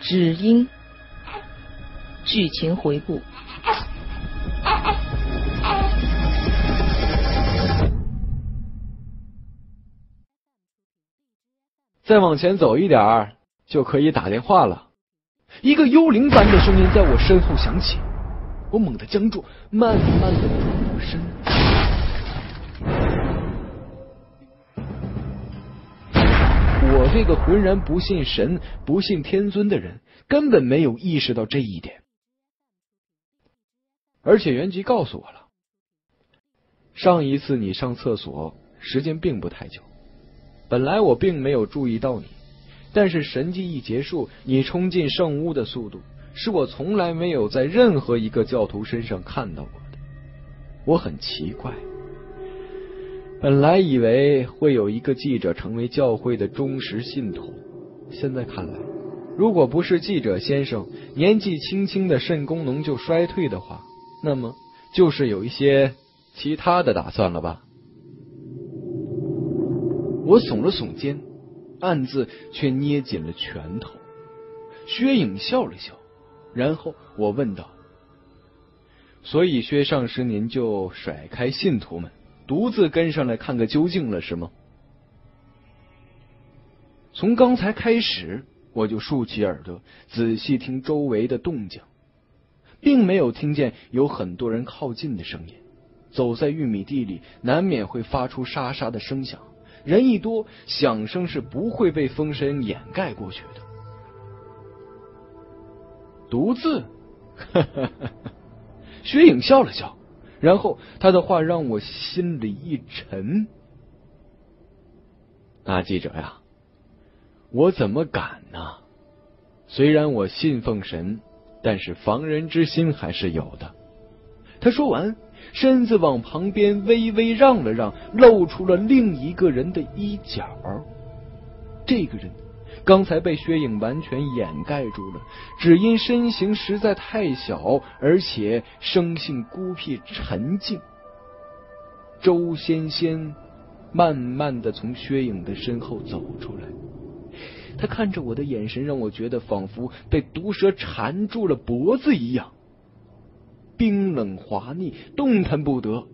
只因剧情回顾。再往前走一点儿，就可以打电话了。一个幽灵般的声音在我身后响起，我猛地僵住，慢慢的转过身。这个浑然不信神、不信天尊的人，根本没有意识到这一点。而且原吉告诉我了，上一次你上厕所时间并不太久。本来我并没有注意到你，但是神迹一结束，你冲进圣屋的速度，是我从来没有在任何一个教徒身上看到过的。我很奇怪，本来以为会有一个记者成为教会的忠实信徒，现在看来，如果不是记者先生年纪轻轻的肾功能就衰退的话，那么就是有一些其他的打算了吧。我耸了耸肩，暗自却捏紧了拳头。薛影笑了笑，然后我问道：“所以薛上师您就甩开信徒们，独自跟上来看个究竟了，是吗？”从刚才开始，我就竖起耳朵，仔细听周围的动静，并没有听见有很多人靠近的声音。走在玉米地里，难免会发出沙沙的声响。人一多，响声是不会被风声掩盖过去的。独自，薛影笑了笑，然后他的话让我心里一沉。那记者呀，我怎么敢呢？虽然我信奉神，但是防人之心还是有的。他说完。身子往旁边微微让了让，露出了另一个人的衣角。这个人刚才被薛影完全掩盖住了，只因身形实在太小，而且生性孤僻沉静。周仙仙慢慢的从薛影的身后走出来，他看着我的眼神让我觉得仿佛被毒蛇缠住了脖子一样。冰冷滑腻，动弹不得。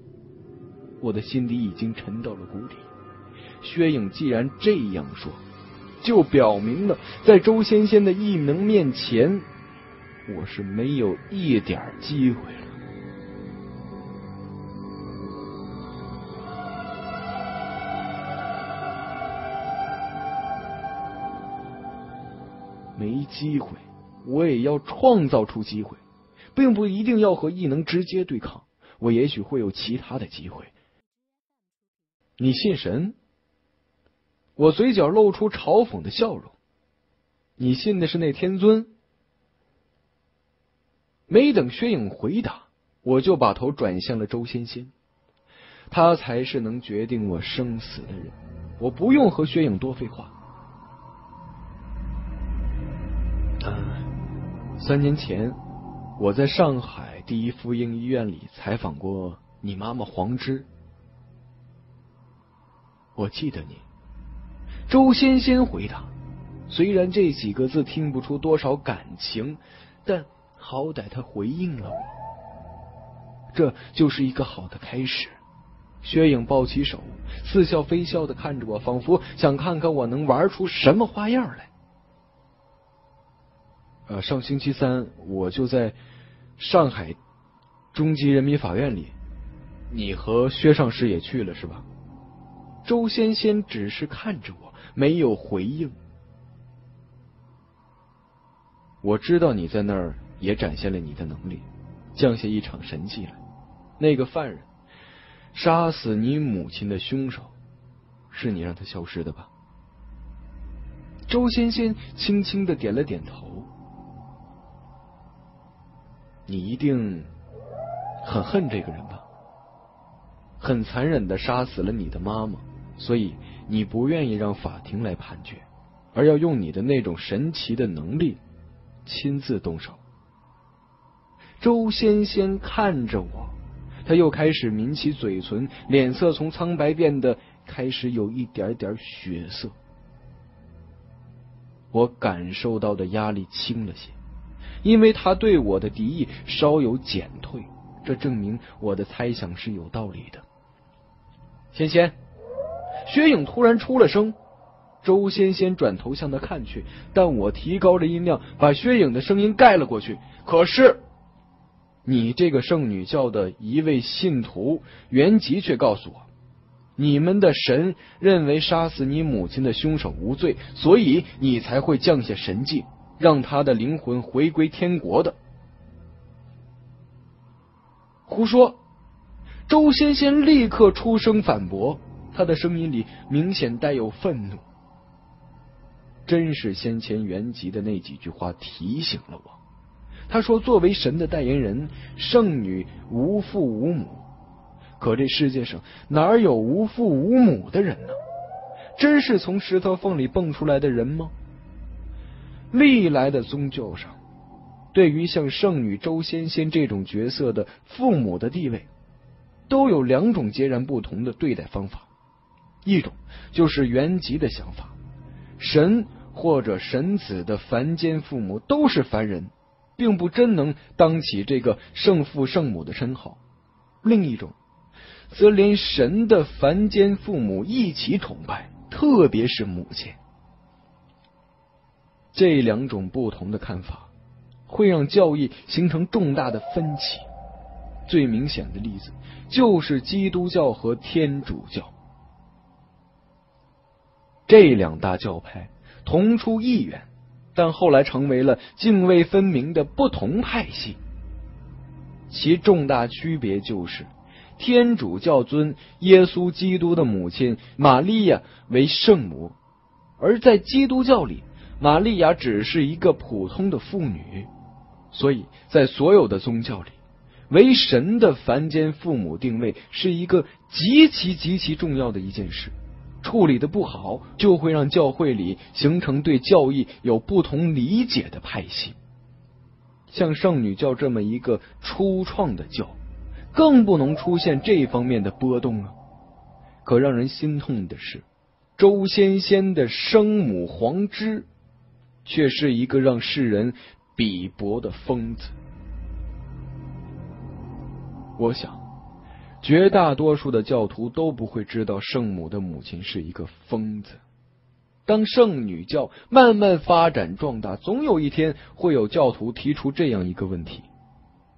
我的心底已经沉到了谷底。薛影既然这样说，就表明了在周仙仙的异能面前，我是没有一点机会了。没机会，我也要创造出机会。并不一定要和异能直接对抗，我也许会有其他的机会。你信神？我嘴角露出嘲讽的笑容。你信的是那天尊？没等薛影回答，我就把头转向了周仙仙。他才是能决定我生死的人，我不用和薛影多废话。三年前。我在上海第一妇婴医院里采访过你妈妈黄芝，我记得你。周仙仙回答，虽然这几个字听不出多少感情，但好歹他回应了我，这就是一个好的开始。薛影抱起手，似笑非笑的看着我，仿佛想看看我能玩出什么花样来。呃，上星期三我就在上海中级人民法院里，你和薛上师也去了是吧？周仙仙只是看着我，没有回应。我知道你在那儿也展现了你的能力，降下一场神迹来。那个犯人杀死你母亲的凶手，是你让他消失的吧？周仙仙轻轻的点了点头。你一定很恨这个人吧？很残忍的杀死了你的妈妈，所以你不愿意让法庭来判决，而要用你的那种神奇的能力亲自动手。周仙仙看着我，他又开始抿起嘴唇，脸色从苍白变得开始有一点点血色。我感受到的压力轻了些，因为他对我的敌意稍有减退，这证明我的猜想是有道理的。仙仙，薛影突然出了声。周仙仙转头向他看去，但我提高了音量，把薛影的声音盖了过去。可是，你这个圣女教的一位信徒袁吉却告诉我，你们的神认为杀死你母亲的凶手无罪，所以你才会降下神迹，让他的灵魂回归天国的。胡说！周仙仙立刻出声反驳，他的声音里明显带有愤怒。真是先前原籍的那几句话提醒了我。他说：“作为神的代言人，圣女无父无母。可这世界上哪有无父无母的人呢？真是从石头缝里蹦出来的人吗？”历来的宗教上，对于像圣女周仙仙这种角色的父母的地位，都有两种截然不同的对待方法。一种就是原籍的想法。神或者神子的凡间父母都是凡人，并不真能当起这个圣父圣母的称号。另一种，则连神的凡间父母一起崇拜，特别是母亲。这两种不同的看法，会让教义形成重大的分歧。最明显的例子就是基督教和天主教。这两大教派同出一源，但后来成为了泾渭分明的不同派系。其重大区别就是，天主教尊耶稣基督的母亲玛利亚为圣母，而在基督教里，玛利亚只是一个普通的妇女。所以在所有的宗教里，为神的凡间父母定位是一个极其极其重要的一件事。处理的不好，就会让教会里形成对教义有不同理解的派系。像圣女教这么一个初创的教，更不能出现这方面的波动啊！可让人心痛的是，周仙仙的生母黄芝，却是一个让世人鄙薄的疯子。我想。绝大多数的教徒都不会知道圣母的母亲是一个疯子。当圣女教慢慢发展壮大，总有一天会有教徒提出这样一个问题：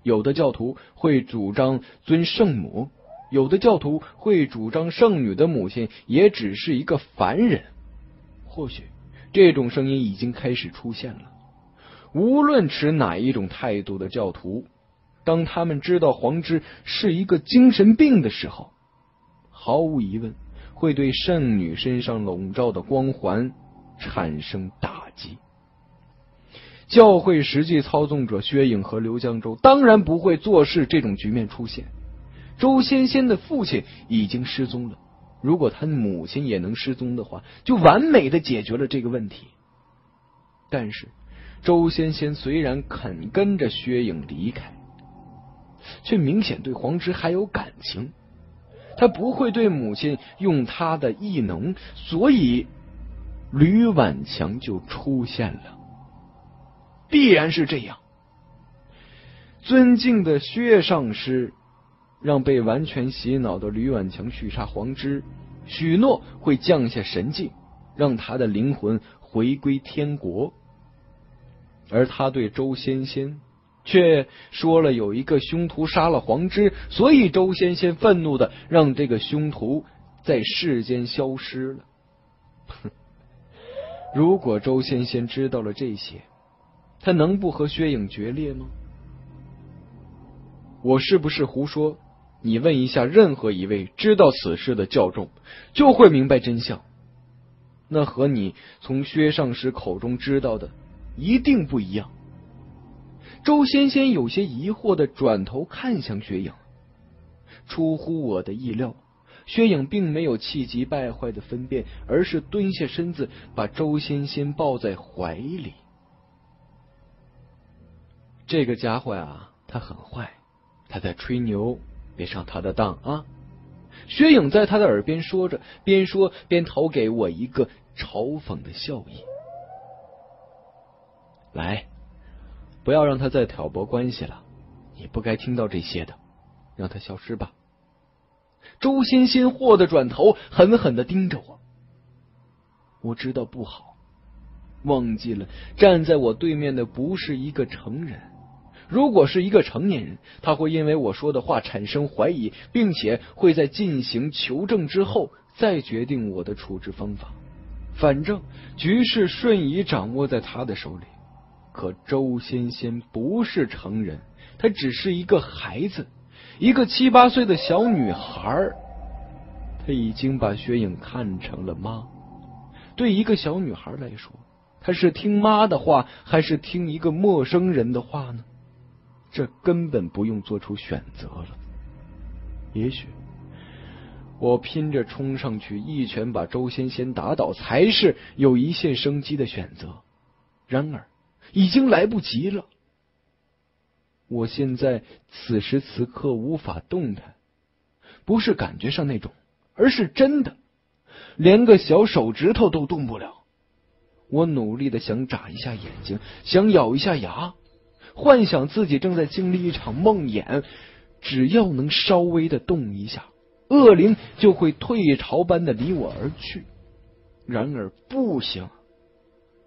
有的教徒会主张尊圣母，有的教徒会主张圣女的母亲也只是一个凡人。或许这种声音已经开始出现了。无论持哪一种态度的教徒。当他们知道黄芝是一个精神病的时候，毫无疑问会对圣女身上笼罩的光环产生打击。教会实际操纵者薛颖和刘江州当然不会坐视这种局面出现。周仙仙的父亲已经失踪了，如果他母亲也能失踪的话，就完美的解决了这个问题。但是，周仙仙虽然肯跟着薛颖离开。却明显对黄芝还有感情，他不会对母亲用他的异能，所以吕婉强就出现了，必然是这样。尊敬的薛上师让被完全洗脑的吕婉强去杀黄之，许诺会降下神迹，让他的灵魂回归天国，而他对周仙仙。却说了有一个凶徒杀了黄之，所以周仙仙愤怒的让这个凶徒在世间消失了。哼 如果周仙仙知道了这些，他能不和薛影决裂吗？我是不是胡说？你问一下任何一位知道此事的教众，就会明白真相。那和你从薛上师口中知道的一定不一样。周仙仙有些疑惑的转头看向薛影，出乎我的意料，薛影并没有气急败坏的分辨，而是蹲下身子把周仙仙抱在怀里。这个家伙啊，他很坏，他在吹牛，别上他的当啊！薛影在他的耳边说着，边说边投给我一个嘲讽的笑意。来，不要让他再挑拨关系了。你不该听到这些的，让他消失吧。周欣欣霍的转头，狠狠的盯着我。我知道不好，忘记了站在我对面的不是一个成人。如果是一个成年人，他会因为我说的话产生怀疑，并且会在进行求证之后再决定我的处置方法。反正局势瞬移掌握在他的手里。可周仙仙不是成人，她只是一个孩子，一个七八岁的小女孩。她已经把雪影看成了妈。对一个小女孩来说，她是听妈的话，还是听一个陌生人的话呢？这根本不用做出选择了。也许我拼着冲上去一拳把周仙仙打倒，才是有一线生机的选择。然而。已经来不及了。我现在此时此刻无法动弹，不是感觉上那种，而是真的，连个小手指头都动不了。我努力的想眨一下眼睛，想咬一下牙，幻想自己正在经历一场梦魇。只要能稍微的动一下，恶灵就会退潮般的离我而去。然而不行。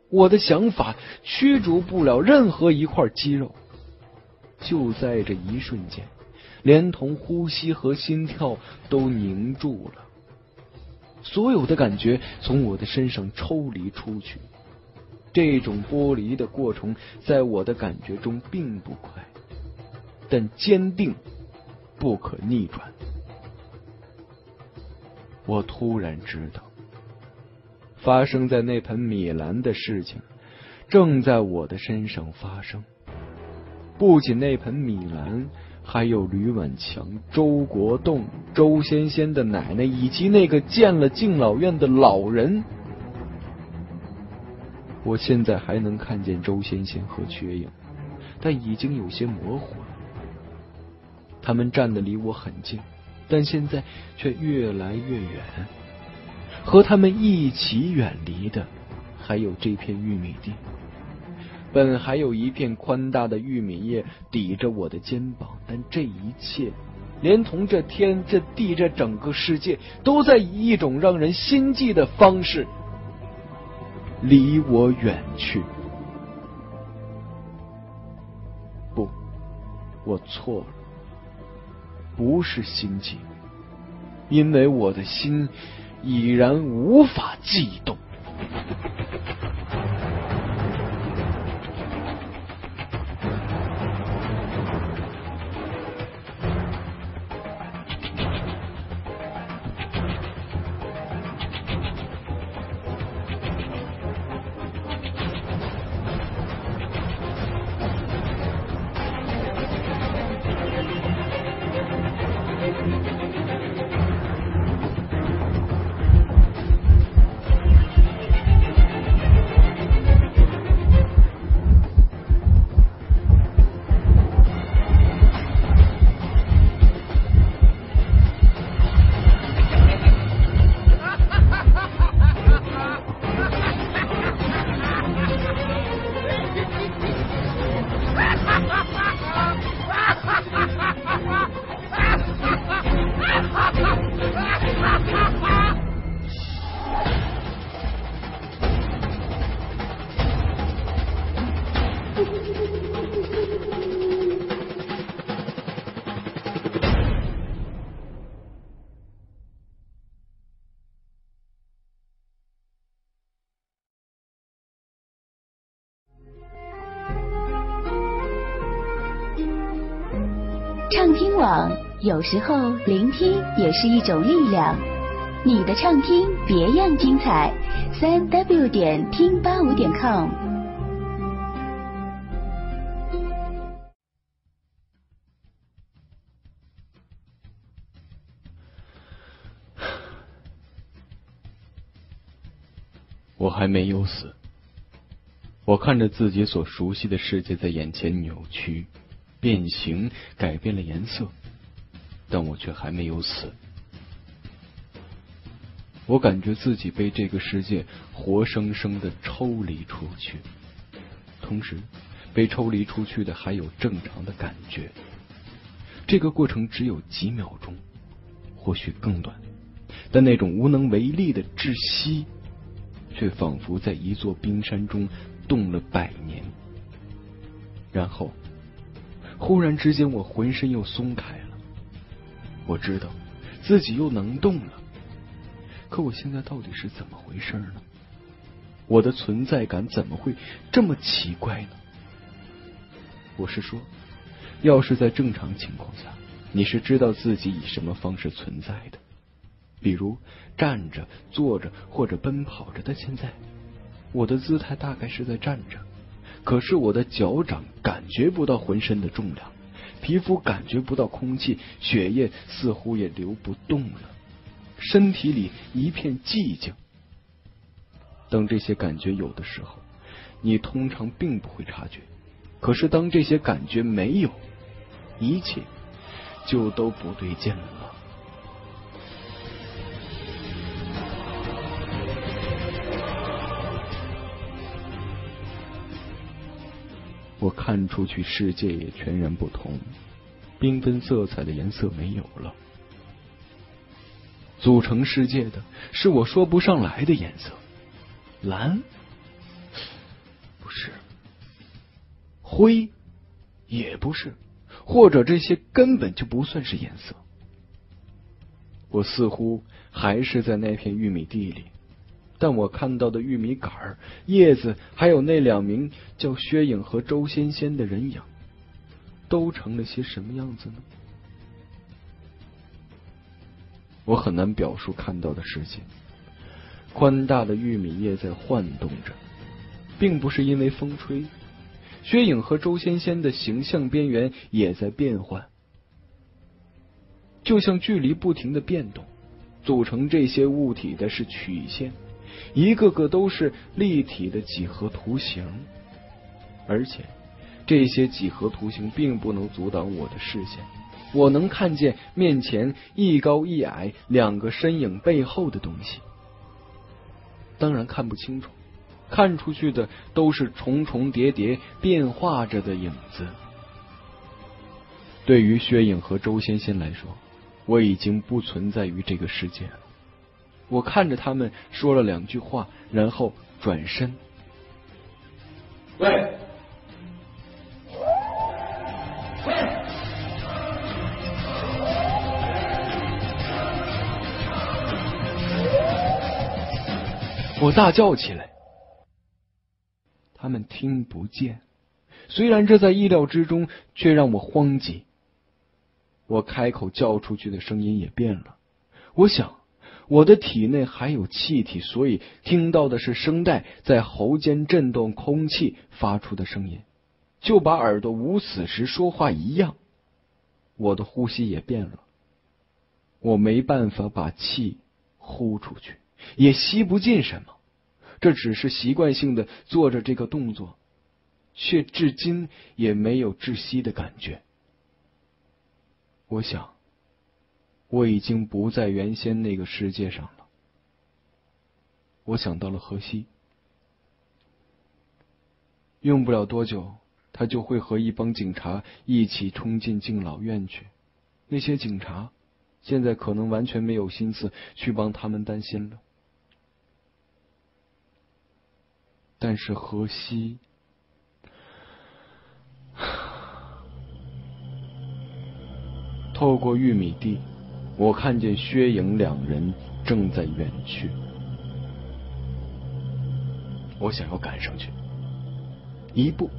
我的想法驱逐不了任何一块肌肉。就在这一瞬间，连同呼吸和心跳都凝住了，所有的感觉从我的身上抽离出去。这种剥离的过程，在我的感觉中并不快，但坚定，不可逆转。我突然知道。发生在那盆米兰的事情，正在我的身上发生。不仅那盆米兰，还有吕婉强、周国栋、周仙仙的奶奶，以及那个建了敬老院的老人。我现在还能看见周仙仙和雪影，但已经有些模糊了。他们站的离我很近，但现在却越来越远。和他们一起远离的，还有这片玉米地。本还有一片宽大的玉米叶抵着我的肩膀，但这一切，连同这天、这地、这整个世界，都在以一种让人心悸的方式离我远去。不，我错了，不是心悸，因为我的心。已然无法悸动。听网，有时候聆听也是一种力量。你的畅听别样精彩，三 w 点听八五点 com。我还没有死，我看着自己所熟悉的世界在眼前扭曲。变形，改变了颜色，但我却还没有死。我感觉自己被这个世界活生生的抽离出去，同时，被抽离出去的还有正常的感觉。这个过程只有几秒钟，或许更短，但那种无能为力的窒息，却仿佛在一座冰山中冻了百年。然后，忽然之间，我浑身又松开了。我知道自己又能动了，可我现在到底是怎么回事呢？我的存在感怎么会这么奇怪呢？我是说，要是在正常情况下，你是知道自己以什么方式存在的，比如站着、坐着或者奔跑着的。现在，我的姿态大概是在站着，可是我的脚掌感觉不到浑身的重量，皮肤感觉不到空气，血液似乎也流不动了，身体里一片寂静。当这些感觉有的时候，你通常并不会察觉；可是当这些感觉没有，一切就都不对劲了。我看出去，世界也全然不同，缤纷色彩的颜色没有了，组成世界的是我说不上来的颜色。蓝？不是，灰？也不是，或者这些根本就不算是颜色。我似乎还是在那片玉米地里，但我看到的玉米杆、叶子，还有那两名叫薛影和周仙仙的人影，都成了些什么样子呢？我很难表述看到的世界。宽大的玉米叶在晃动着，并不是因为风吹。薛影和周仙仙的形象边缘也在变换，就像距离不停的变动。组成这些物体的是曲线，一个个都是立体的几何图形。而且这些几何图形并不能阻挡我的视线，我能看见面前一高一矮两个身影背后的东西。当然看不清楚，看出去的都是重重叠叠变化着的影子。对于薛影和周仙仙来说，我已经不存在于这个世界了。我看着他们说了两句话，然后转身。喂。我大叫起来，他们听不见。虽然这在意料之中，却让我慌急。我开口叫出去的声音也变了。我想，我的体内还有气体，所以听到的是声带在喉间震动空气发出的声音，就把耳朵捂死时说话一样。我的呼吸也变了，我没办法把气呼出去。也吸不进什么，这只是习惯性的做着这个动作，却至今也没有窒息的感觉。我想，我已经不在原先那个世界上了。我想到了荷西，用不了多久，他就会和一帮警察一起冲进敬老院去。那些警察现在可能完全没有心思去帮他们担心了。但是荷西，透过玉米地，我看见薛影两人正在远去。我想要赶上去，一步，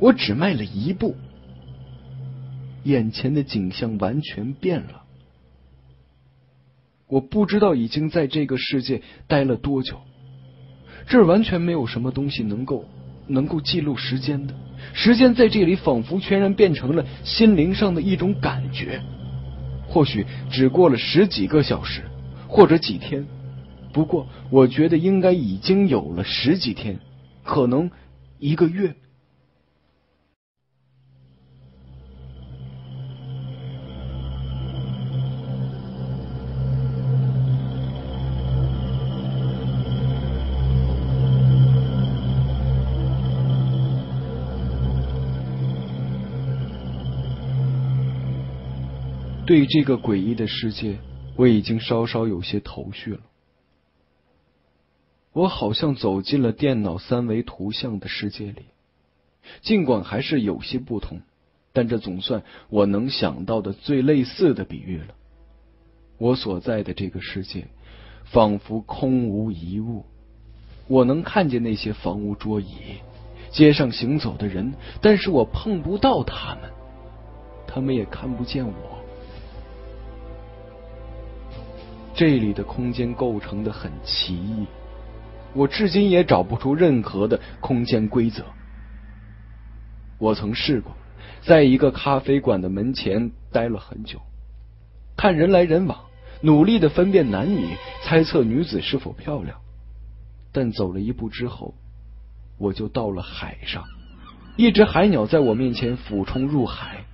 我只迈了一步，眼前的景象完全变了。我不知道已经在这个世界待了多久。这儿完全没有什么东西能够能够记录时间的，时间在这里仿佛全然变成了心灵上的一种感觉。或许只过了十几个小时，或者几天，不过我觉得应该已经有了十几天，可能一个月。对这个诡异的世界，我已经稍稍有些头绪了。我好像走进了电脑三维图像的世界里，尽管还是有些不同，但这总算我能想到的最类似的比喻了。我所在的这个世界，仿佛空无一物。我能看见那些房屋桌椅，街上行走的人，但是我碰不到他们，他们也看不见我。这里的空间构成的很奇异，我至今也找不出任何的空间规则。我曾试过，在一个咖啡馆的门前待了很久，看人来人往，努力的分辨男女，猜测女子是否漂亮。但走了一步之后，我就到了海上。一只海鸟在我面前俯冲入海，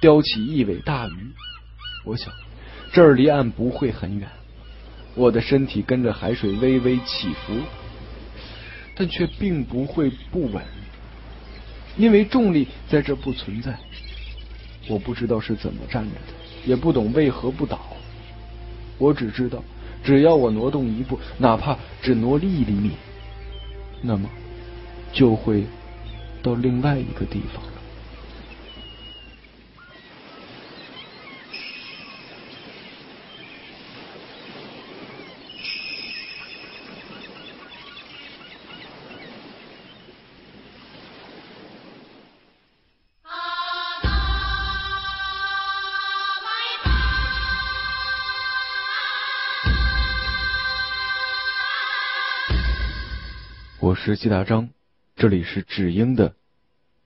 叼起一尾大鱼。我想，这儿离岸不会很远。我的身体跟着海水微微起伏，但却并不会不稳，因为重力在这不存在。我不知道是怎么站着的，也不懂为何不倒。我只知道。只要我挪动一步，哪怕只挪一厘米，那么就会到另外一个地方十七大章，这里是只鹰的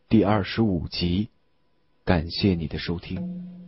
第二十五集，感谢你的收听。